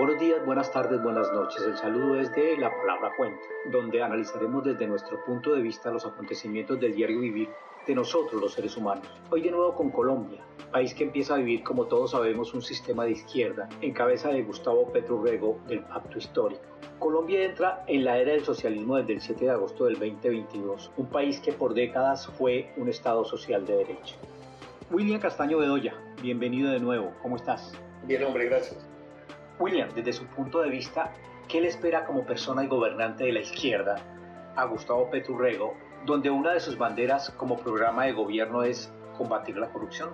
Buenos días, buenas tardes, buenas noches. El saludo es de La Palabra Fuente, donde analizaremos desde nuestro punto de vista los acontecimientos del diario vivir de nosotros los seres humanos. Hoy de nuevo con Colombia, país que empieza a vivir, como todos sabemos, un sistema de izquierda en cabeza de Gustavo Petro Rego del Pacto Histórico. Colombia entra en la era del socialismo desde el 7 de agosto del 2022, un país que por décadas fue un Estado social de derecho. William Castaño Bedoya, bienvenido de nuevo, ¿cómo estás? Bien, hombre, gracias. William, desde su punto de vista, ¿qué le espera como persona y gobernante de la izquierda a Gustavo Peturrego, donde una de sus banderas como programa de gobierno es combatir la corrupción?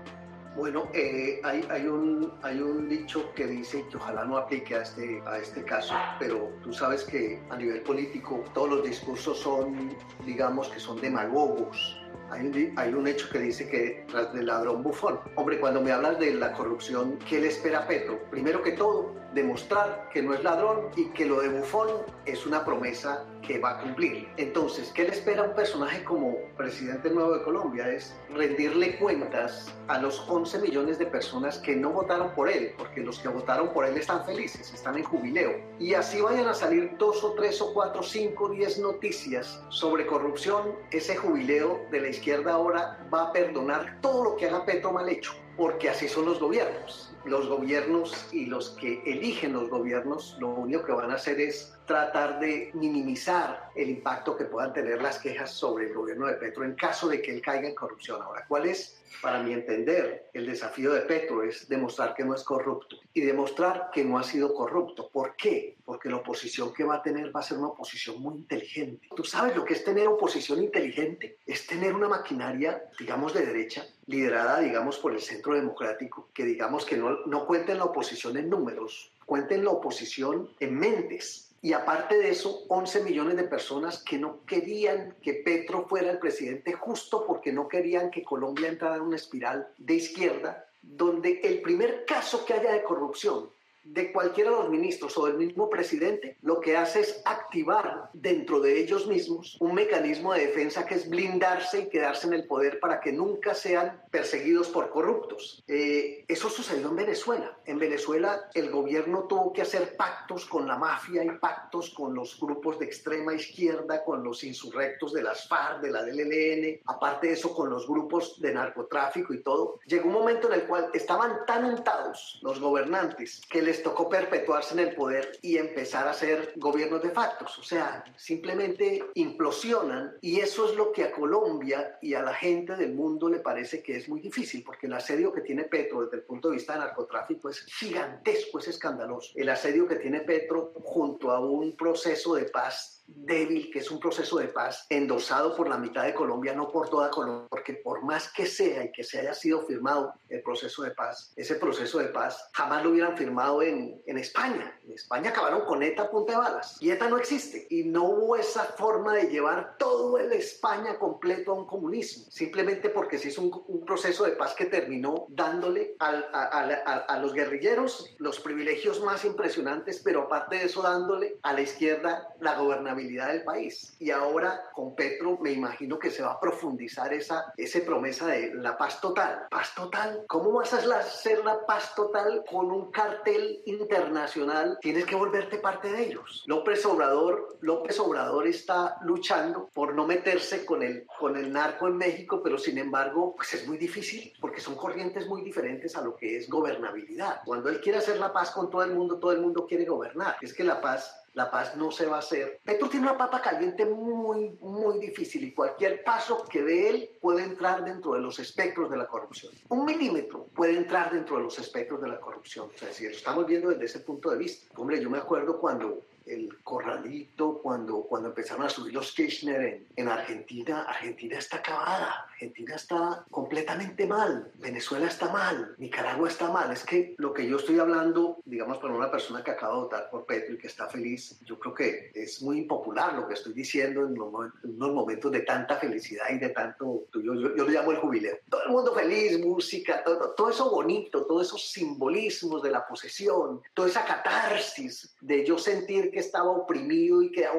Bueno, eh, hay, hay, un, hay un dicho que dice que ojalá no aplique a este, a este caso, pero tú sabes que a nivel político todos los discursos son, digamos, que son demagogos hay hay un, hecho que dice que tras del ladrón bufón. Hombre, cuando me hablas de la corrupción, ¿qué le espera a Petro? Primero que todo, demostrar que no es ladrón y que lo de bufón es una promesa que va a cumplir. Entonces, ¿qué le espera a un personaje como presidente nuevo de Colombia? Es rendirle cuentas a los 11 millones de personas que no votaron por él, porque los que votaron por él están felices, están en jubileo. Y así vayan a salir dos o tres o cuatro, cinco, diez noticias sobre corrupción, ese jubileo de la izquierda ahora va a perdonar todo lo que haga Petro mal hecho, porque así son los gobiernos. Los gobiernos y los que eligen los gobiernos lo único que van a hacer es tratar de minimizar el impacto que puedan tener las quejas sobre el gobierno de Petro en caso de que él caiga en corrupción. Ahora, ¿cuál es, para mi entender, el desafío de Petro? Es demostrar que no es corrupto y demostrar que no ha sido corrupto. ¿Por qué? Porque la oposición que va a tener va a ser una oposición muy inteligente. ¿Tú sabes lo que es tener oposición inteligente? Es tener una maquinaria, digamos, de derecha, liderada, digamos, por el centro democrático, que digamos que no, no cuenten la oposición en números, cuenten la oposición en mentes y aparte de eso, 11 millones de personas que no querían que Petro fuera el presidente justo porque no querían que Colombia entrara en una espiral de izquierda, donde el primer caso que haya de corrupción de cualquiera de los ministros o del mismo presidente, lo que hace es activar dentro de ellos mismos un mecanismo de defensa que es blindarse y quedarse en el poder para que nunca sean perseguidos por corruptos. Eh, eso sucedió en Venezuela. En Venezuela el gobierno tuvo que hacer pactos con la mafia y pactos con los grupos de extrema izquierda, con los insurrectos de las FARC, de la DLN, aparte de eso con los grupos de narcotráfico y todo. Llegó un momento en el cual estaban tan untados los gobernantes que les tocó perpetuarse en el poder y empezar a ser gobiernos de factos. O sea, simplemente implosionan y eso es lo que a Colombia y a la gente del mundo le parece que es muy difícil, porque el asedio que tiene Petro desde el punto de vista de narcotráfico es gigantesco, es escandaloso. El asedio que tiene Petro junto a un proceso de paz débil, que es un proceso de paz endosado por la mitad de Colombia, no por toda Colombia, porque por más que sea y que se haya sido firmado el proceso de paz, ese proceso de paz jamás lo hubieran firmado en, en España. En España acabaron con ETA a punta de balas y ETA no existe y no hubo esa forma de llevar todo el España completo a un comunismo, simplemente porque se hizo un, un proceso de paz que terminó dándole al, a, a, a los guerrilleros los privilegios más impresionantes, pero aparte de eso dándole a la izquierda la gobernabilidad del país. Y ahora con Petro me imagino que se va a profundizar esa, esa promesa de la paz total. Paz total. ¿Cómo vas a hacer la paz total con un cartel internacional? Tienes que volverte parte de ellos. López Obrador, López Obrador está luchando por no meterse con el, con el narco en México, pero sin embargo, pues es muy difícil porque son corrientes muy diferentes a lo que es gobernabilidad. Cuando él quiere hacer la paz con todo el mundo, todo el mundo quiere gobernar. Es que la paz la paz no se va a hacer. Petro tiene una papa caliente muy, muy difícil y cualquier paso que dé él puede entrar dentro de los espectros de la corrupción. Un milímetro puede entrar dentro de los espectros de la corrupción. O sea, si lo estamos viendo desde ese punto de vista. Hombre, yo me acuerdo cuando el corralito, cuando, cuando empezaron a subir los Kirchner en, en, Argentina, Argentina está acabada, Argentina está completamente mal, Venezuela está mal, Nicaragua está mal. Es que lo que yo estoy hablando, digamos, para una persona que acaba de votar por Petro y que está feliz, yo creo que es muy impopular lo que estoy diciendo en, unos momentos de tanta felicidad y de tanto, yo, yo, yo, lo llamo el jubileo. Todo el mundo feliz, música, todo, todo eso bonito, todos esos simbolismos de la posesión, toda esa catarsis de yo sentir que estaba oprimido y quedaba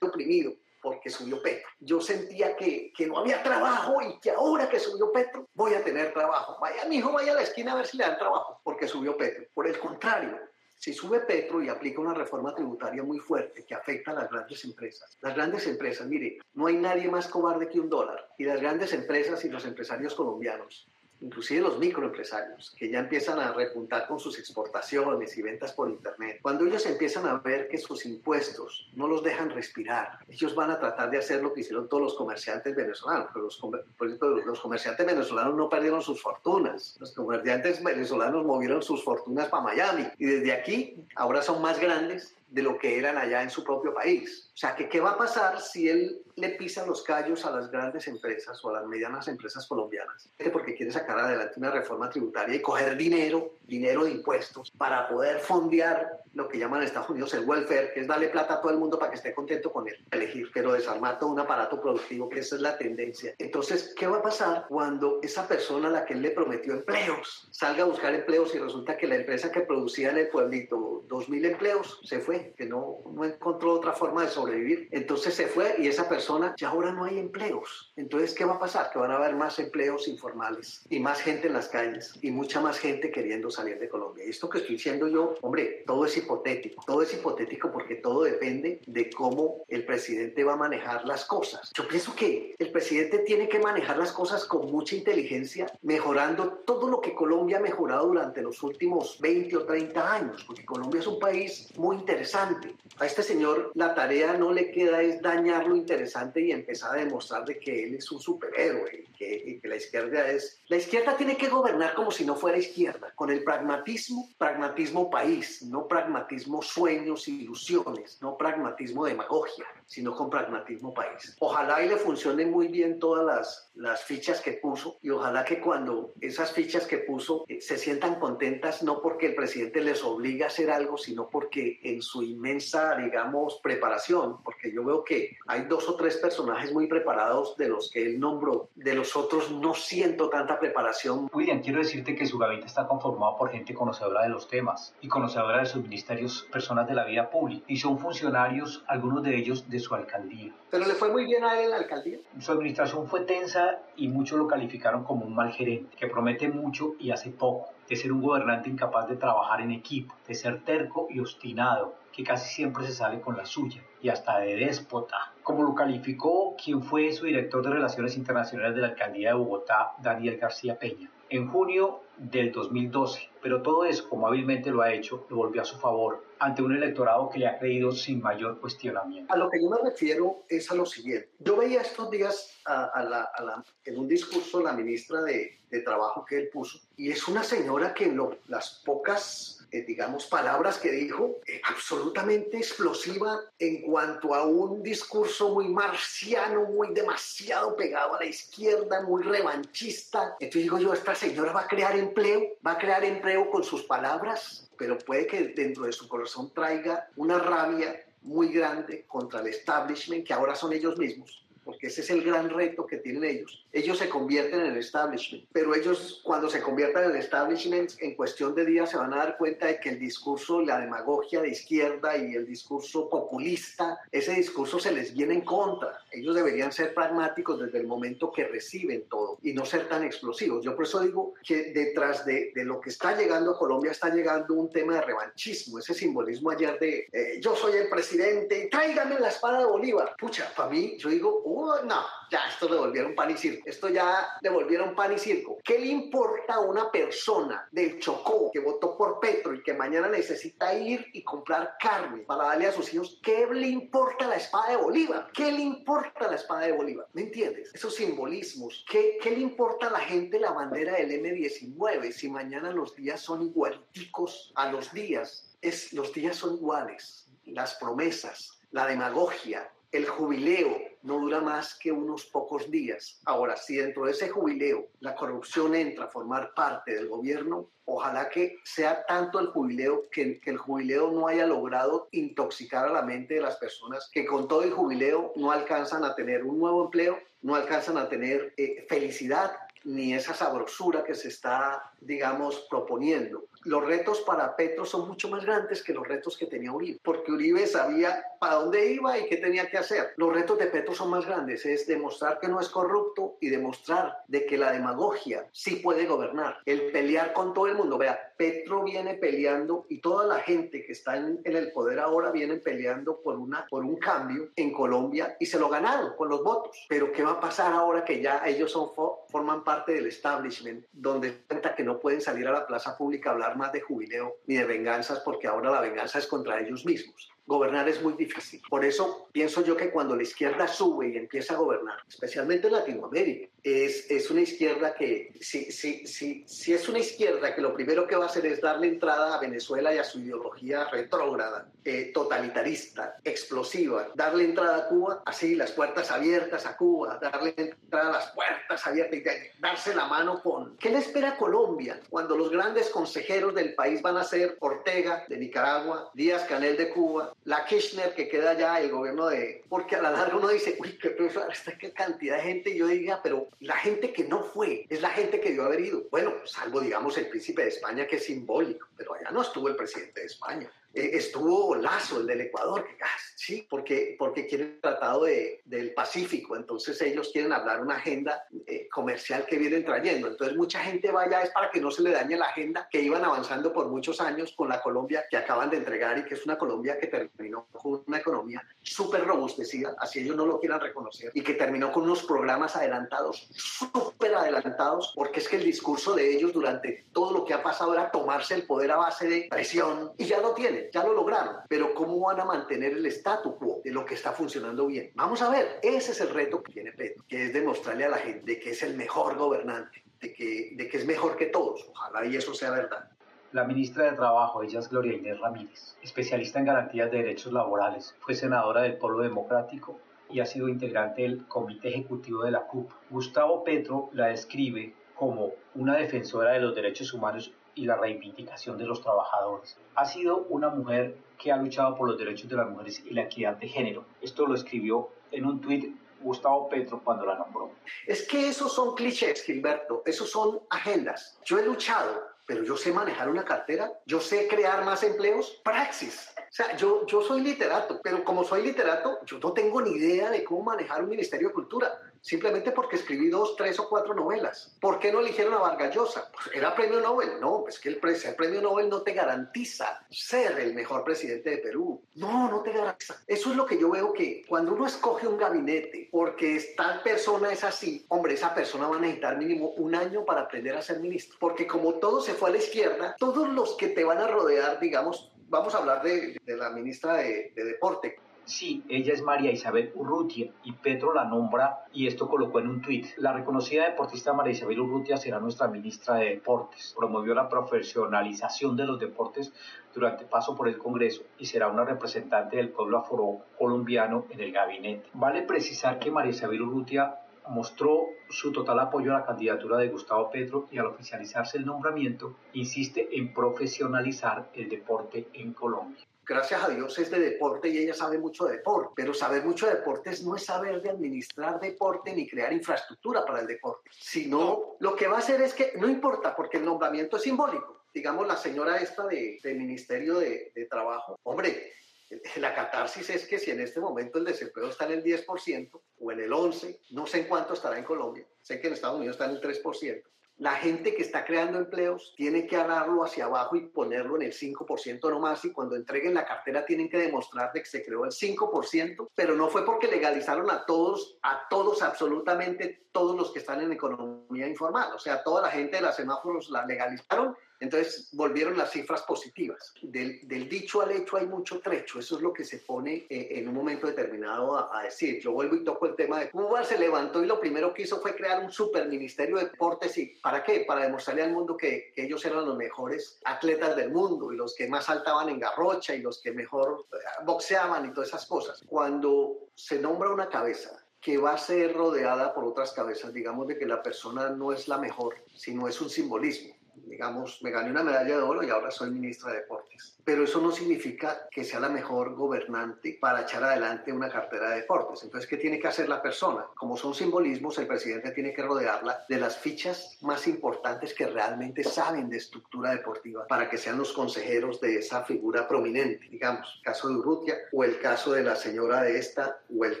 oprimido porque subió Petro. Yo sentía que, que, no había trabajo y que ahora que subió Petro voy a tener trabajo. Vaya, mi hijo, vaya a la esquina a ver si le dan trabajo porque subió Petro. Por el contrario, Si sube Petro y aplica una reforma tributaria muy fuerte que afecta a las grandes empresas, las grandes empresas, mire, no hay nadie más cobarde que un dólar. Y las grandes empresas y los empresarios colombianos inclusive los microempresarios, que ya empiezan a repuntar con sus exportaciones y ventas por Internet, cuando ellos empiezan a ver que sus impuestos no los dejan respirar, ellos van a tratar de hacer lo que hicieron todos los comerciantes venezolanos. Pero los, ejemplo, los comerciantes venezolanos no perdieron sus fortunas, los comerciantes venezolanos movieron sus fortunas para Miami y desde aquí ahora son más grandes de lo que eran allá en su propio país. O sea, que qué va a pasar si él le pisa los callos a las grandes empresas o a las medianas empresas colombianas? Porque quiere sacar adelante una reforma tributaria y coger dinero, dinero de impuestos, para poder fondear lo que llaman en Estados Unidos el welfare, que es darle plata a todo el mundo para que esté contento con él, elegir, pero desarmar todo un aparato productivo, que esa es la tendencia. Entonces, ¿qué va a pasar cuando esa persona a la que él le prometió empleos salga a buscar empleos y resulta que la empresa que producía en el pueblito 2.000 empleos se fue, que no, no encontró otra forma de sobrevivir? Entonces se fue y esa persona ya ahora no hay empleos. Entonces, ¿qué va a pasar? Que van a haber más empleos informales y más gente en las calles y mucha más gente queriendo salir de Colombia. Y esto que estoy diciendo yo, hombre, todo es hipotético. Todo es hipotético porque todo depende de cómo el presidente va a manejar las cosas. Yo pienso que el presidente tiene que manejar las cosas con mucha inteligencia, mejorando todo lo que Colombia ha mejorado durante los últimos 20 o 30 años, porque Colombia es un país muy interesante. A este señor la tarea no le queda es dañar lo interesante y empezar a demostrar de que él es un superhéroe y que, y que la izquierda es... La izquierda tiene que gobernar como si no fuera izquierda, con el pragmatismo, pragmatismo país, no pragmatismo sueños, ilusiones, no pragmatismo demagogia, sino con pragmatismo país. Ojalá y le funcionen muy bien todas las, las fichas que puso y ojalá que cuando esas fichas que puso eh, se sientan contentas no porque el presidente les obliga a hacer algo, sino porque en su inmensa, digamos, preparación, porque yo veo que hay dos o tres personajes muy preparados de los que él nombró, de los otros no siento tanta preparación. William, quiero decirte que su gabinete está conformado por gente conocedora de los temas y conocedora de sus ministerios, personas de la vida pública, y son funcionarios, algunos de ellos, de su alcaldía. Pero le fue muy bien a él en la alcaldía. Su administración fue tensa y muchos lo calificaron como un mal gerente, que promete mucho y hace poco, de ser un gobernante incapaz de trabajar en equipo, de ser terco y obstinado, que casi siempre se sale con la suya y hasta de déspota, como lo calificó quien fue su director de Relaciones Internacionales de la Alcaldía de Bogotá, Daniel García Peña, en junio del 2012. Pero todo eso, como hábilmente lo ha hecho, lo volvió a su favor ante un electorado que le ha creído sin mayor cuestionamiento. A lo que yo me refiero es a lo siguiente. Yo veía estos días a, la, en un discurso la ministra de, de, Trabajo que él puso, y es una señora que en lo, las pocas eh, digamos, palabras que dijo, eh, absolutamente explosiva en cuanto a un discurso muy marciano, muy demasiado pegado a la izquierda, muy revanchista. Entonces digo yo, esta señora va a crear empleo, va a crear empleo con sus palabras, pero puede que dentro de su corazón traiga una rabia muy grande contra el establishment, que ahora son ellos mismos, porque ese es el gran reto que tienen ellos. Ellos se convierten en el establishment, pero ellos cuando se conviertan en el establishment, en cuestión de días se van a dar cuenta de que el discurso, la demagogia de izquierda y el discurso populista, ese discurso se les viene en contra. Ellos deberían ser pragmáticos desde el momento que reciben todo y no ser tan explosivos. Yo por eso digo que detrás de, de lo que está llegando a Colombia está llegando un tema de revanchismo, ese simbolismo ayer de eh, yo soy el presidente, tráigame la espada de Bolívar. Pucha, para mí, yo digo, no, ya esto le volvieron pan y circo. Esto ya le volvieron pan y circo. ¿Qué le importa a una persona del Chocó que votó por Petro y que mañana necesita ir y comprar carne para darle a sus hijos? ¿Qué le importa la espada de Bolívar? ¿Qué le importa la espada de Bolívar? ¿Me entiendes? Esos simbolismos. ¿Qué, qué le importa a la gente la bandera del M19 si mañana los días son igualiticos a los días? Es, los días son iguales. Las promesas, la demagogia, el jubileo no dura más que unos pocos días. Ahora, si dentro de ese jubileo la corrupción entra a formar parte del gobierno, ojalá que sea tanto el jubileo que, el jubileo no haya logrado intoxicar a la mente de las personas que con todo el jubileo no alcanzan a tener un nuevo empleo, no alcanzan a tener eh, felicidad ni esa sabrosura que se está, digamos, proponiendo. Los retos para Petro son mucho más grandes que los retos que tenía Uribe, porque Uribe sabía para dónde iba y qué tenía que hacer. Los retos de Petro son más grandes, es demostrar que no es corrupto y demostrar de que la demagogia sí puede gobernar, el pelear con todo el mundo. Vea, Petro viene peleando y toda la gente que está en, el poder ahora viene peleando por, una, por un cambio en Colombia y se lo ganaron con los votos. Pero ¿qué va a pasar ahora que ya ellos son, forman parte del establishment, donde cuenta que no pueden salir a la plaza pública a hablar más de jubileo ni de venganzas porque ahora la venganza es contra ellos mismos? Gobernar es muy difícil. Por eso pienso yo que cuando la izquierda sube y empieza a gobernar, especialmente en Latinoamérica, es, es una izquierda que, si, si, si, si es una izquierda que lo primero que va a hacer es darle entrada a Venezuela y a su ideología retrógrada, eh, totalitarista, explosiva, darle entrada a Cuba, así las puertas abiertas a Cuba, darle entrada a las puertas abiertas y darse la mano con... ¿Qué le espera Colombia cuando los grandes consejeros del país van a ser Ortega de Nicaragua, Díaz Canel de Cuba, la Kirchner que queda allá, el gobierno de... Porque a la larga uno dice, uy, qué, qué cantidad de gente, y yo diga, pero la gente que no fue es la gente que debió haber ido. Bueno, salvo, digamos, el príncipe de España, que es simbólico, pero allá no estuvo el presidente de España. Eh, estuvo Lazo, el del Ecuador, que ah, sí, porque, porque quieren el tratado de, del Pacífico, entonces ellos quieren hablar una agenda eh, comercial que vienen trayendo. Entonces mucha gente vaya es para que no se le dañe la agenda que iban avanzando por muchos años con la Colombia que acaban de entregar y que es una Colombia que terminó con una economía súper robustecida, así ellos no lo quieran reconocer, y que terminó con unos programas adelantados, súper adelantados, porque es que el discurso de ellos durante todo lo que ha pasado era tomarse el poder a base de presión y ya lo tienen ya lo lograron, pero ¿cómo van a mantener el status quo de lo que está funcionando bien? Vamos a ver, ese es el reto que tiene Petro, que es demostrarle a la gente que es el mejor gobernante, de que, de que es mejor que todos, ojalá y eso sea verdad. La ministra de Trabajo, ella es Gloria Inés Ramírez, especialista en garantías de derechos laborales, fue senadora del Polo Democrático y ha sido integrante del Comité Ejecutivo de la CUP. Gustavo Petro la describe como una defensora de los derechos humanos y la reivindicación de los trabajadores. Ha sido una mujer que ha luchado por los derechos de las mujeres y la equidad de género. Esto lo escribió en un tuit Gustavo Petro cuando la nombró. Es que esos son clichés, Gilberto, esos son agendas. Yo he luchado, pero yo sé manejar una cartera, yo sé crear más empleos, praxis. O sea, yo, yo soy literato, pero como soy literato, yo no tengo ni idea de cómo manejar un Ministerio de Cultura simplemente porque escribí dos, tres o cuatro novelas. ¿Por qué no eligieron a Vargas Llosa? Pues era premio Nobel. No, es que el, el premio Nobel no te garantiza ser el mejor presidente de Perú. No, no te garantiza. Eso es lo que yo veo que cuando uno escoge un gabinete porque tal persona es así, hombre, esa persona va a necesitar mínimo un año para aprender a ser ministro. Porque como todo se fue a la izquierda, todos los que te van a rodear, digamos, vamos a hablar de, la ministra de, de Deporte, Sí, ella es María Isabel Urrutia y Petro la nombra y esto colocó en un tuit. La reconocida deportista María Isabel Urrutia será nuestra ministra de Deportes. Promovió la profesionalización de los deportes durante paso por el Congreso y será una representante del pueblo afro colombiano en el gabinete. Vale precisar que María Isabel Urrutia mostró su total apoyo a la candidatura de Gustavo Petro y al oficializarse el nombramiento insiste en profesionalizar el deporte en Colombia gracias a Dios es de deporte y ella sabe mucho de deporte, pero saber mucho de deportes no es saber de administrar deporte ni crear infraestructura para el deporte, sino lo que va a hacer es que no importa porque el nombramiento es simbólico. Digamos, la señora esta de, del Ministerio de, de Trabajo, hombre, la catarsis es que si en este momento el desempleo está en el 10% o en el 11%, no sé en cuánto estará en Colombia, sé que en Estados Unidos está en el 3%, la gente que está creando empleos tiene que agarrarlo hacia abajo y ponerlo en el 5% nomás y cuando entreguen la cartera tienen que demostrar que se creó el 5%, pero no fue porque legalizaron a todos, a todos absolutamente todos los que están en economía informal, o sea, toda la gente de las semáforos la legalizaron entonces volvieron las cifras positivas. Del, dicho al hecho hay mucho trecho. Eso es lo que se pone eh, en un momento determinado a, decir. Yo vuelvo y toco el tema de Cuba. Se levantó y lo primero que hizo fue crear un superministerio de deportes. ¿Y para qué? Para demostrarle al mundo que, que, ellos eran los mejores atletas del mundo y los que más saltaban en garrocha y los que mejor eh, boxeaban y todas esas cosas. Cuando se nombra una cabeza que va a ser rodeada por otras cabezas, digamos de que la persona no es la mejor, sino es un simbolismo digamos, me gané una medalla de oro y ahora soy ministra de deporte. deportes. Pero eso no significa que sea la mejor gobernante para echar adelante una cartera de deportes. Entonces, ¿qué tiene que hacer la persona? Como son simbolismos, el presidente tiene que rodearla de las fichas más importantes que realmente saben de estructura deportiva para que sean los consejeros de esa figura prominente, digamos, el caso de Urrutia o el caso de la señora de esta o el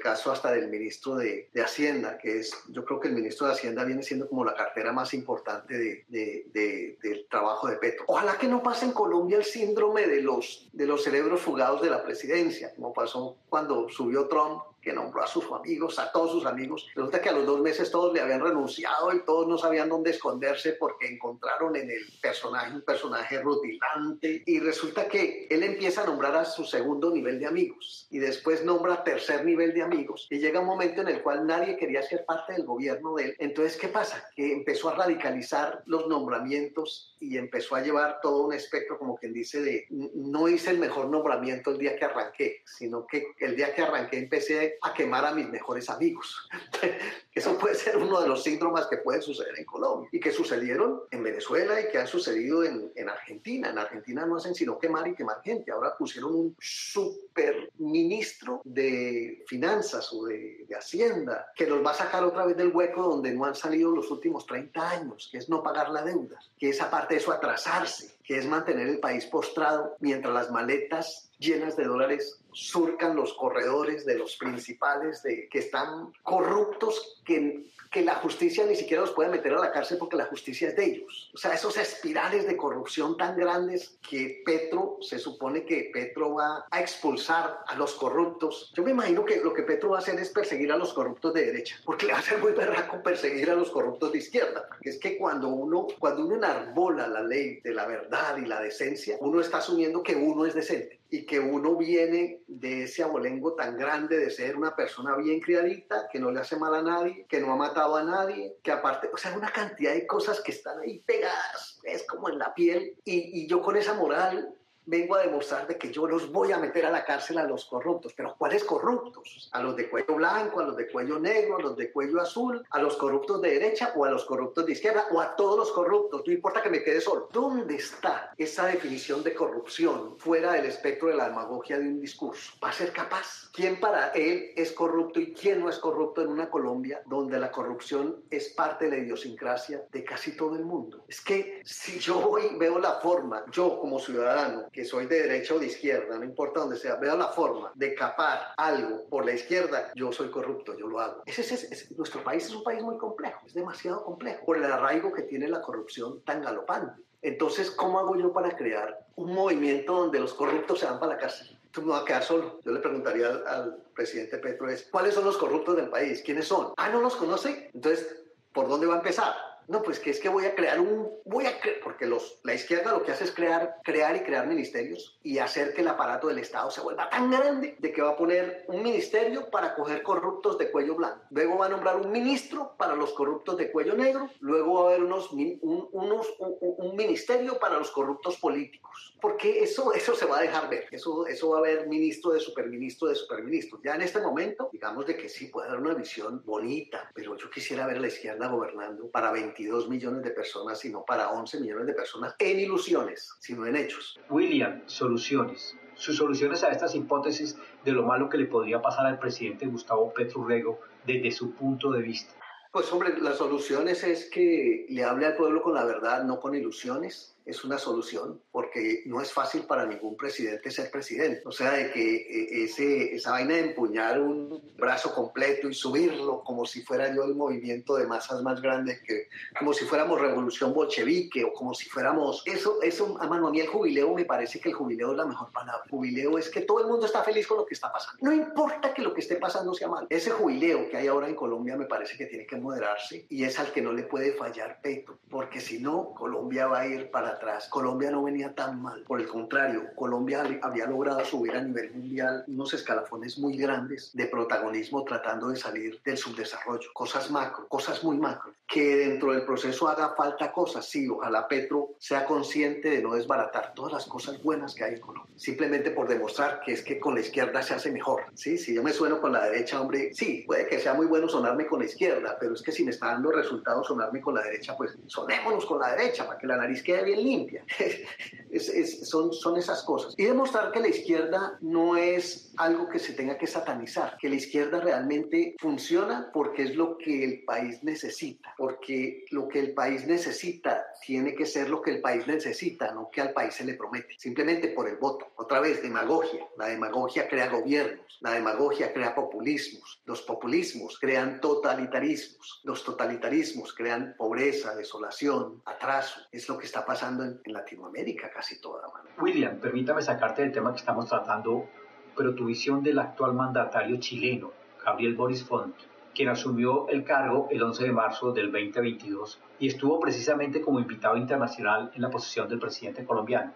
caso hasta del ministro de, de Hacienda, que es, yo creo que el ministro de Hacienda viene siendo como la cartera más importante de, de, del trabajo de Petro. Ojalá que no pase en Colombia el síndrome de los, de los cerebros fugados de la presidencia, como pasó cuando subió Trump que nombró a sus amigos, a todos sus amigos. Resulta que a los dos meses todos le habían renunciado y todos no sabían dónde esconderse porque encontraron en el personaje un personaje rutilante. Y resulta que él empieza a nombrar a su segundo nivel de amigos y después nombra tercer nivel de amigos. Y llega un momento en el cual nadie quería ser parte del gobierno de él. Entonces, ¿qué pasa? Que empezó a radicalizar los nombramientos y empezó a llevar todo un espectro, como quien dice, de no hice el mejor nombramiento el día que arranqué, sino que el día que arranqué empecé a quemar a mis mejores amigos. Eso puede ser uno de los síndromes que pueden suceder en Colombia y que sucedieron en Venezuela y que han sucedido en, en Argentina. En Argentina no hacen sino quemar y quemar gente. Ahora pusieron un super ministro de finanzas o de, de Hacienda que los va a sacar otra vez del hueco donde no han salido los últimos 30 años, que es no pagar la deuda, que es aparte de eso atrasarse, que es mantener el país postrado mientras las maletas llenas de dólares surcan los corredores de los principales de, que están corruptos, que, que la justicia ni siquiera los puede meter a la cárcel porque la justicia es de ellos. O sea, esos espirales de corrupción tan grandes que Petro, se supone que Petro va a expulsar a los corruptos. Yo me imagino que lo que Petro va a hacer es perseguir a los corruptos de derecha, porque le va a ser muy berraco perseguir a los corruptos de izquierda. Es que cuando uno, cuando uno enarbola la ley de la verdad y la decencia, uno está asumiendo que uno es decente y que uno viene de ese abolengo tan grande de ser una persona bien criadita, que no le hace mal a nadie, que no ha matado a nadie, que aparte, o sea, una cantidad de cosas que están ahí pegadas, es como en la piel, y, y yo con esa moral vengo a demostrar de que yo los voy a meter a la cárcel a los corruptos. Pero ¿cuáles corruptos? A los de cuello blanco, a los de cuello negro, a los de cuello azul, a los corruptos de derecha o a los corruptos de izquierda o a todos los corruptos. No importa que me quede solo. ¿Dónde está esa definición de corrupción fuera del espectro de la demagogia de un discurso? ¿Va a ser capaz? ¿Quién para él es corrupto y quién no es corrupto en una Colombia donde la corrupción es parte de la idiosincrasia de casi todo el mundo? Es que si yo voy, veo la forma, yo como ciudadano, que soy de derecha o de izquierda, no importa dónde sea, veo la forma de capar algo por la izquierda, yo soy corrupto, yo lo hago. Es, nuestro país es un país muy complejo, es demasiado complejo, por el arraigo que tiene la corrupción tan galopante. Entonces, ¿cómo hago yo para crear un movimiento donde los corruptos se van para la cárcel? Tú me vas a quedar solo. Yo le preguntaría al, al presidente Petro es, ¿cuáles son los corruptos del país? ¿Quiénes son? Ah, ¿no los conoce? Entonces, ¿por dónde va a empezar? No, pues que es que voy a crear un, voy a porque los, la izquierda lo que hace es crear, crear y crear ministerios y hacer que el aparato del Estado se vuelva tan grande de que va a poner un ministerio para coger corruptos de cuello blanco. Luego va a nombrar un ministro para los corruptos de cuello negro. Luego va a haber unos, un, unos, un, un ministerio para los corruptos políticos. Porque eso, eso se va a dejar ver. Eso, eso va a haber ministro de superministro de superministro. Ya en este momento, digamos de que sí puede haber una visión bonita, pero yo quisiera ver a la izquierda gobernando para 20 22 millones de personas, sino para 11 millones de personas en ilusiones, sino en hechos. William, soluciones. Sus soluciones a estas hipótesis de lo malo que le podría pasar al presidente Gustavo Petro Rego desde su punto de vista. Pues hombre, las soluciones es que le hable al pueblo con la verdad, no con ilusiones, es una solución, porque no es fácil para ningún presidente ser presidente. O sea, de que eh, ese, esa vaina de empuñar un brazo completo y subirlo como si fuera yo el movimiento de masas más grande, que, como si fuéramos revolución bolchevique o como si fuéramos... Eso, eso, a mano, a mí el jubileo me parece que el jubileo es la mejor palabra. Jubileo es que todo el mundo está feliz con lo que está pasando. No importa que lo que esté pasando sea mal. Ese jubileo que hay ahora en Colombia me parece que tiene que moderarse y es al que no le puede fallar Petro, porque si no, Colombia va a ir para Colombia no venía tan mal. Por el contrario, Colombia había logrado subir a nivel mundial unos escalafones muy grandes de protagonismo tratando de salir del subdesarrollo. Cosas macro, cosas muy macro. Que dentro del proceso haga falta cosas, sí, ojalá Petro sea consciente de no desbaratar todas las cosas buenas que hay en Colombia. Simplemente por demostrar que es que con la izquierda se hace mejor. Sí, si yo me sueno con la derecha, hombre, sí, puede que sea muy bueno sonarme con la izquierda, pero es que si me está dando resultados sonarme con la derecha, pues sonémonos con la derecha para que la nariz quede bien limpia. son, son esas cosas. Y demostrar que la izquierda no es algo que se tenga que satanizar, que la izquierda realmente funciona porque es lo que el país necesita, porque lo que el país necesita tiene que ser lo que el país necesita, no que al país se le promete, simplemente por el voto. Otra vez, demagogia. La demagogia crea gobiernos, la demagogia crea populismos, los populismos crean totalitarismos, los totalitarismos crean pobreza, desolación, atraso. Es lo que está pasando en, Latinoamérica casi toda. Mano. William, permítame sacarte del tema que estamos tratando, pero tu visión del actual mandatario chileno, Gabriel Boris Font, quien asumió el cargo el 11 de marzo del 2022 y estuvo precisamente como invitado internacional en la posición del presidente colombiano.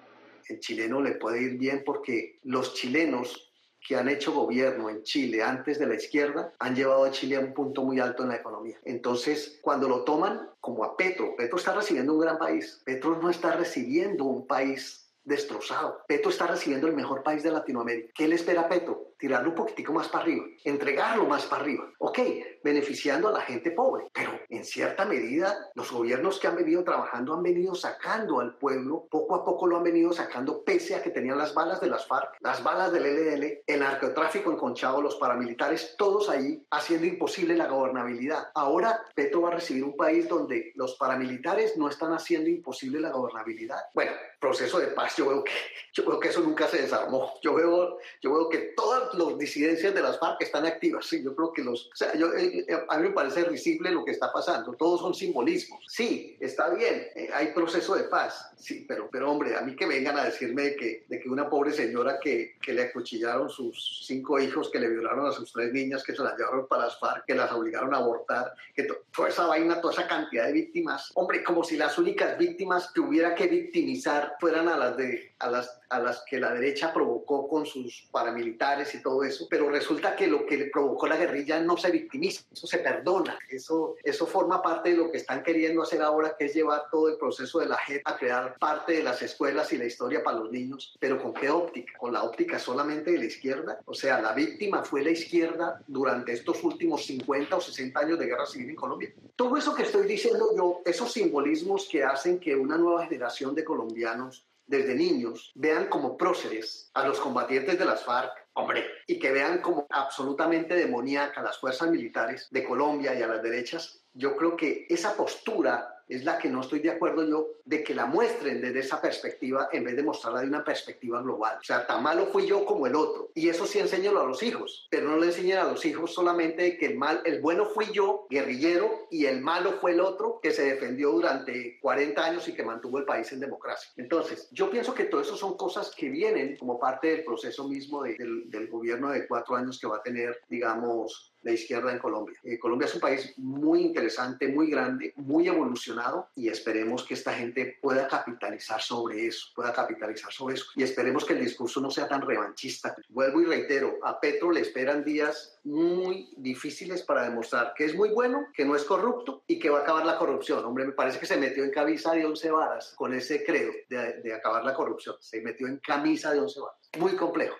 El chileno le puede ir bien porque los chilenos que han hecho gobierno en Chile antes de la izquierda han llevado a Chile a un punto muy alto en la economía. Entonces, cuando lo toman como a Petro, Petro está recibiendo un gran país. Petro no está recibiendo un país destrozado. Petro está recibiendo el mejor país de Latinoamérica. ¿Qué le espera a Petro? Tirarlo un poquitico más para arriba, entregarlo más para arriba. Ok, beneficiando a la gente pobre, pero en cierta medida los gobiernos que han venido trabajando han venido sacando al pueblo, poco a poco lo han venido sacando pese a que tenían las balas de las FARC, las balas del LDL, el narcotráfico enconchado, los paramilitares, todos ahí haciendo imposible la gobernabilidad. Ahora Petro va a recibir un país donde los paramilitares no están haciendo imposible la gobernabilidad. Bueno, proceso de paz, yo veo que, yo veo que eso nunca se desarmó. Yo veo, yo veo que todas las disidencias de las FARC están activas. Sí, yo creo que los... O sea, yo, eh, eh, a mí me parece risible lo que está pasando. Todos son simbolismos. Sí, está bien, eh, hay proceso de paz. Sí, pero, pero hombre, a mí que vengan a decirme de que, de que una pobre señora que, que le acuchillaron sus cinco hijos, que le violaron a sus tres niñas, que se las llevaron para las FARC, que las obligaron a abortar, que toda esa vaina, toda esa cantidad de víctimas. Hombre, como si las únicas víctimas que hubiera que victimizar fueran a las de a las a las que la derecha provocó con sus paramilitares y todo eso, pero resulta que lo que le provocó la guerrilla no se victimiza, eso se perdona, eso, eso forma parte de lo que están queriendo hacer ahora, que es llevar todo el proceso de la JEP a crear parte de las escuelas y la historia para los niños, pero ¿con qué óptica? ¿Con la óptica solamente de la izquierda? O sea, la víctima fue la izquierda durante estos últimos 50 o 60 años de guerra civil en Colombia. Todo eso que estoy diciendo yo, esos simbolismos que hacen que una nueva generación de colombianos desde niños vean como próceres a los combatientes de las FARC, hombre, y que vean como absolutamente demoníaca las fuerzas militares de Colombia y a las derechas, yo creo que esa postura es la que no estoy de acuerdo yo de que la muestren desde esa perspectiva en vez de mostrarla de una perspectiva global. O sea, tan malo fui yo como el otro. Y eso sí enseño a los hijos, pero no le enseñan a los hijos solamente que el mal, el bueno fui yo, guerrillero, y el malo fue el otro que se defendió durante 40 años y que mantuvo el país en democracia. Entonces, yo pienso que todo eso son cosas que vienen como parte del proceso mismo del gobierno de cuatro años que va a tener, digamos, la izquierda en Colombia. Eh, Colombia es un país muy interesante, muy grande, muy evolucionado y esperemos que esta gente pueda capitalizar sobre eso, pueda capitalizar sobre eso y esperemos que el discurso no sea tan revanchista. Vuelvo y reitero, a Petro le esperan días muy difíciles para demostrar que es muy bueno, que no es corrupto y que va a acabar la corrupción. Hombre, me parece que se metió en camisa de once varas con ese credo de, de acabar la corrupción. Se metió en camisa de once varas. Muy complejo.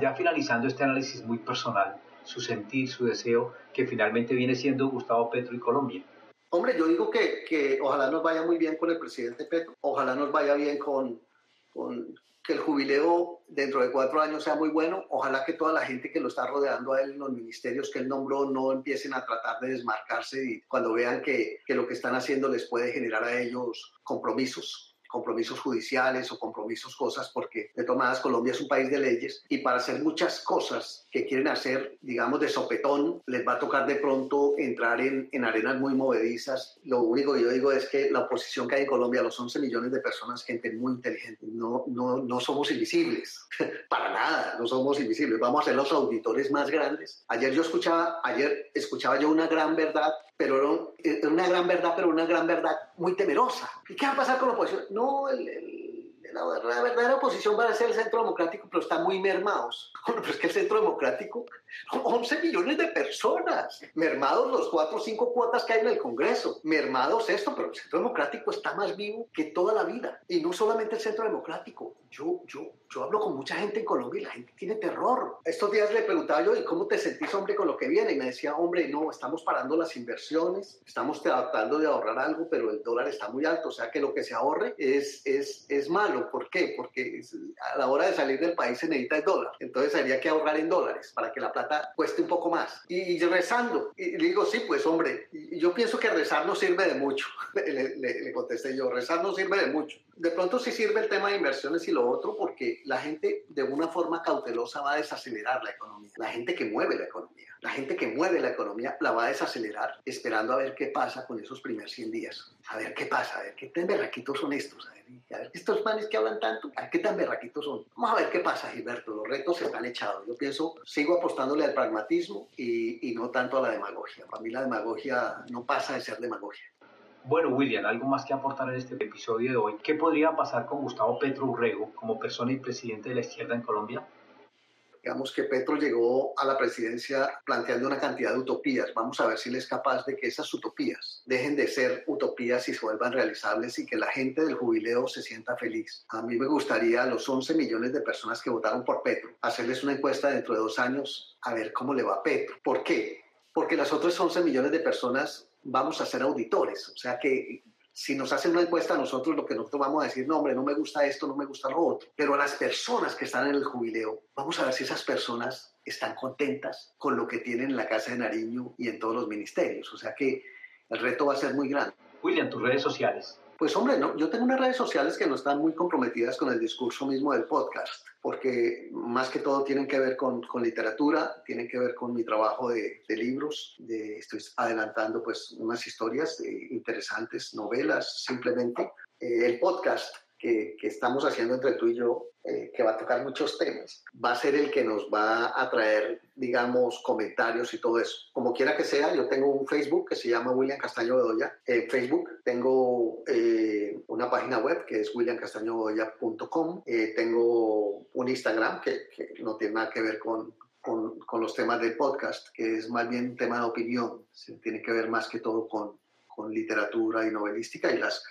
Ya finalizando este análisis muy personal, su sentir, su deseo, que finalmente viene siendo Gustavo Petro y Colombia. Hombre, yo digo que, que ojalá nos vaya muy bien con el presidente Petro, ojalá nos vaya bien con, con que el jubileo dentro de cuatro años sea muy bueno. Ojalá que toda la gente que lo está rodeando a él en los ministerios que él nombró no empiecen a tratar de desmarcarse y cuando vean que, que lo que están haciendo les puede generar a ellos compromisos compromisos judiciales o compromisos cosas, porque de tomadas Colombia es un país de leyes y para hacer muchas cosas que quieren hacer, digamos, de sopetón, les va a tocar de pronto entrar en, en arenas muy movedizas. Lo único que yo digo es que la oposición que hay en Colombia, los 11 millones de personas, gente muy inteligente, no, no, no somos invisibles, para nada, no somos invisibles, vamos a ser los auditores más grandes. Ayer yo escuchaba, ayer escuchaba yo una gran verdad pero era una gran verdad, pero una gran verdad muy temerosa. ¿Y qué va a pasar con la oposición? No, el, la, verdadera posición para ser el centro democrático, pero están muy mermados. Bueno, pero es que el centro democrático, 11 millones de personas, mermados los cuatro o cinco cuotas que hay en el Congreso, mermados esto, pero el centro democrático está más vivo que toda la vida. Y no solamente el centro democrático, yo, yo, yo hablo con mucha gente en Colombia y la gente tiene terror. Estos días le preguntaba yo, ¿y cómo te sentís, hombre, con lo que viene? Y me decía, hombre, no, estamos parando las inversiones, estamos tratando de ahorrar algo, pero el dólar está muy alto, o sea que lo que se ahorre es, es, es malo. ¿Por qué? Porque a la hora de salir del país se necesita el dólar. Entonces habría que ahorrar en dólares para que la plata cueste un poco más. Y, rezando. Y le digo, sí, pues hombre, yo pienso que rezar no sirve de mucho. le, le contesté yo, rezar no sirve de mucho. De pronto sí sirve el tema de inversiones y lo otro porque la gente de una forma cautelosa va a desacelerar la economía. La gente que mueve la economía. La gente que mueve la economía la va a desacelerar esperando a ver qué pasa con esos primeros 100 días. A ver qué pasa, a ver qué tan berraquitos son estos. A ver, estos manes que hablan tanto, a ver qué tan berraquitos son. Vamos a ver qué pasa, Gilberto. Los retos están echados. Yo pienso, sigo apostándole al pragmatismo y, y no tanto a la demagogia. Para mí la demagogia no pasa de ser demagogia. Bueno, William, algo más que aportar en este episodio de hoy. ¿Qué podría pasar con Gustavo Petro Urrego como persona y presidente de la izquierda en Colombia? Digamos que Petro llegó a la presidencia planteando una cantidad de utopías. Vamos a ver si él es capaz de que esas utopías dejen de ser utopías y se vuelvan realizables y que la gente del jubileo se sienta feliz. A mí me gustaría a los 11 millones de personas que votaron por Petro hacerles una encuesta dentro de dos años a ver cómo le va a Petro. ¿Por qué? Porque las otras 11 millones de personas vamos a ser auditores. O sea que si nos hacen una encuesta a nosotros, lo que nosotros vamos a decir, no, hombre, no me gusta esto, no me gusta lo otro. Pero a las personas que están en el jubileo, vamos a ver si esas personas están contentas con lo que tienen en la Casa de Nariño y en todos los ministerios. O sea que el reto va a ser muy grande. William, tus redes sociales. Pues hombre, no, yo tengo unas redes sociales que no están muy comprometidas con el discurso mismo del podcast, porque más que todo tienen que ver con, con literatura, tienen que ver con mi trabajo de, de libros, de, estoy adelantando pues unas historias eh, interesantes, novelas simplemente. Eh, el podcast que, que, estamos haciendo entre tú y yo, eh, que va a tocar muchos temas, va a ser el que nos va a traer, digamos, comentarios y todo eso. Como quiera que sea, yo tengo un Facebook que se llama William Castaño Bedoya. En Facebook tengo eh, una página web que es williamcastañobedoya.com. Eh, tengo un Instagram que, que, no tiene nada que ver con, con, con, los temas del podcast, que es más bien un tema de opinión. Tiene que ver más que todo con, con literatura y novelística y las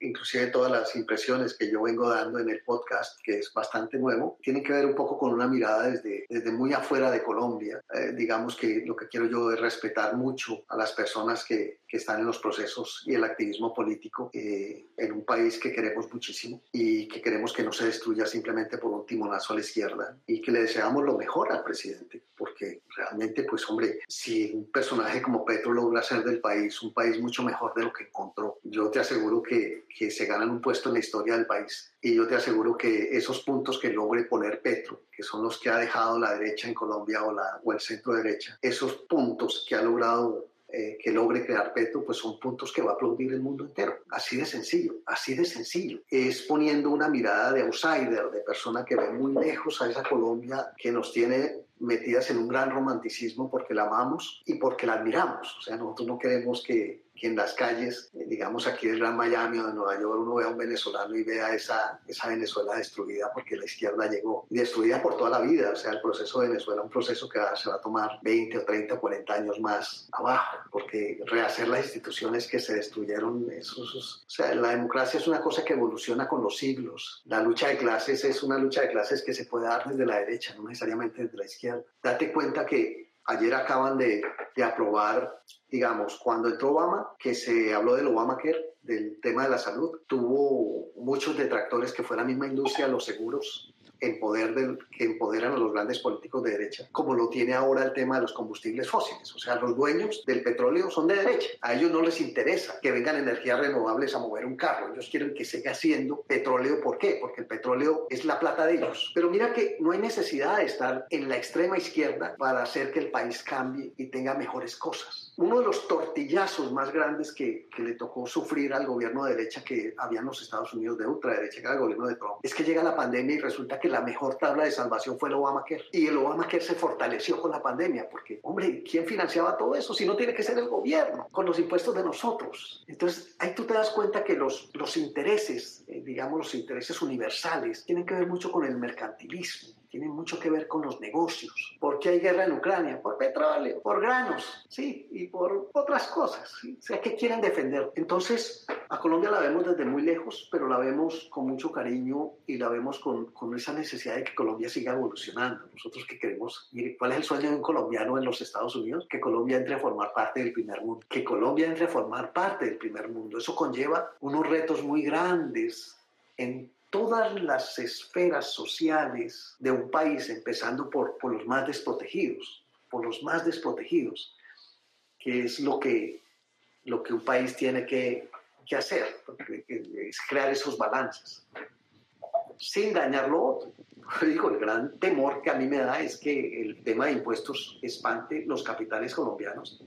inclusive todas las impresiones que yo vengo dando en el podcast, que es bastante nuevo, tienen que ver un poco con una mirada desde, desde muy afuera de Colombia. Eh, digamos que lo que quiero yo es respetar mucho a las personas que, que están en los procesos y el activismo político eh, en un país que queremos muchísimo y que queremos que no se destruya simplemente por un timonazo a la izquierda y que le deseamos lo mejor al presidente, porque realmente, pues hombre, si un personaje como Petro logra hacer del país un país mucho mejor de lo que encontró, yo te aseguro que que se ganan un puesto en la historia del país. Y yo te aseguro que esos puntos que logre poner Petro, que son los que ha dejado la derecha en Colombia o, la, o el centro derecha, esos puntos que ha logrado eh, que logre crear Petro, pues son puntos que va a aplaudir el mundo entero. Así de sencillo, así de sencillo. Es poniendo una mirada de outsider, de persona que ve muy lejos a esa Colombia que nos tiene metidas en un gran romanticismo porque la amamos y porque la admiramos. O sea, nosotros no queremos que, que en las calles, eh, digamos aquí del Gran Miami o de Nueva York, uno vea a un venezolano y vea esa, esa Venezuela destruida porque la izquierda llegó, destruida por toda la vida. O sea, el proceso de Venezuela, un proceso que se va a tomar 20 o 30 o 40 años más abajo, porque rehacer las instituciones que se destruyeron, eso, o sea, la democracia es una cosa que evoluciona con los siglos. La lucha de clases es una lucha de clases que se puede dar desde la derecha, no necesariamente desde la izquierda. Date cuenta que ayer acaban de, de aprobar digamos, cuando entró Obama, que se habló del Obamacare, del tema de la salud, tuvo muchos detractores que fue la misma industria, los seguros, en poder del, que empoderan a los grandes políticos de derecha, como lo tiene ahora el tema de los combustibles fósiles. O sea, los dueños del petróleo son de derecha. A ellos no les interesa que vengan energías renovables a mover un carro. Ellos quieren que siga siendo petróleo. ¿Por qué? Porque el petróleo es la plata de ellos. Pero mira que no hay necesidad de estar en la extrema izquierda para hacer que el país cambie y tenga mejores cosas uno de los tortillazos más grandes que, le tocó sufrir al gobierno de derecha que había en los Estados Unidos de ultraderecha, que era el gobierno de Trump, es que llega la pandemia y resulta que la mejor tabla de salvación fue el Obamacare. Y el Obamacare se fortaleció con la pandemia, porque, hombre, ¿quién financiaba todo eso? Si no tiene que ser el gobierno, con los impuestos de nosotros. Entonces, ahí tú te das cuenta que los, los intereses, eh, digamos, los intereses universales, tienen que ver mucho con el mercantilismo tienen mucho que ver con los negocios. ¿Por qué hay guerra en Ucrania? Por petróleo, por granos, sí, y por otras cosas. ¿sí? O sea, ¿qué quieren defender? Entonces, a Colombia la vemos desde muy lejos, pero la vemos con mucho cariño y la vemos con, con esa necesidad de que Colombia siga evolucionando. Nosotros que queremos, mire, ¿cuál es el sueño de un colombiano en los Estados Unidos? Que Colombia entre a formar parte del primer mundo. Que Colombia entre a formar parte del primer mundo. Eso conlleva unos retos muy grandes en todas las esferas sociales de un país, empezando por, por los más desprotegidos, por los más desprotegidos, que es lo que, lo que un país tiene que, que hacer, es crear esos balances, sin dañar lo otro. Digo, el gran temor que a mí me da es que el tema de impuestos espante los capitales colombianos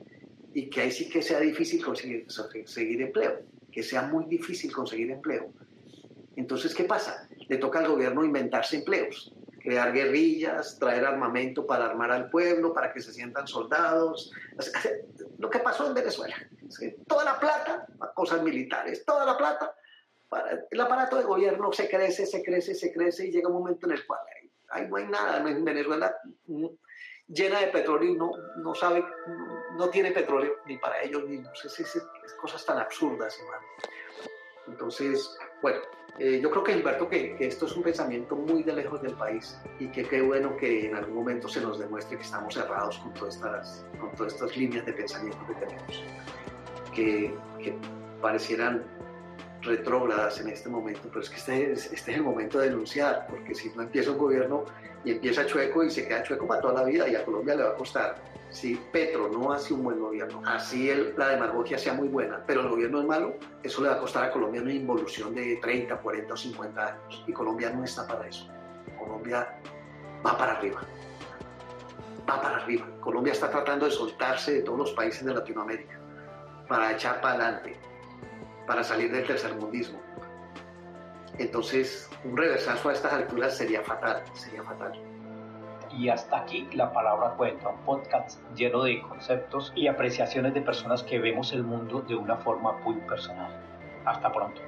y que ahí sí que sea difícil conseguir, conseguir empleo, que sea muy difícil conseguir empleo entonces, ¿qué pasa? Le toca al gobierno inventarse empleos, crear guerrillas, traer armamento para armar al pueblo, para que se sientan soldados. Lo que pasó en Venezuela. Toda la plata, cosas militares, toda la plata. Para, el aparato de gobierno se crece, se crece, se crece y llega un momento en el cual ahí no hay nada. En Venezuela mm, llena de petróleo y no, no sabe, no tiene petróleo ni para ellos mismos. Es, es, es cosas tan absurdas, hermano. Entonces, bueno, eh, yo creo que Gilberto, que, que, esto es un pensamiento muy de lejos del país y que qué bueno que en algún momento se nos demuestre que estamos cerrados con todas estas, con todas estas líneas de pensamiento que tenemos, que, que parecieran retrógradas en este momento, pero es que este es, este es el momento de denunciar, porque si no empieza un gobierno y empieza chueco y se queda chueco para toda la vida y a Colombia le va a costar si Petro no hace un buen gobierno, así el, la demagogia sea muy buena, pero el gobierno es malo, eso le va a costar a Colombia una involución de 30, 40 o 50 años. Y Colombia no está para eso. Colombia va para arriba. Va para arriba. Colombia está tratando de soltarse de todos los países de Latinoamérica para echar para adelante, para salir del tercermundismo. Entonces, un reversazo a estas alturas sería fatal, sería fatal. Y hasta aquí La Palabra Cuenta, un podcast lleno de conceptos y apreciaciones de personas que vemos el mundo de una forma muy personal. Hasta pronto.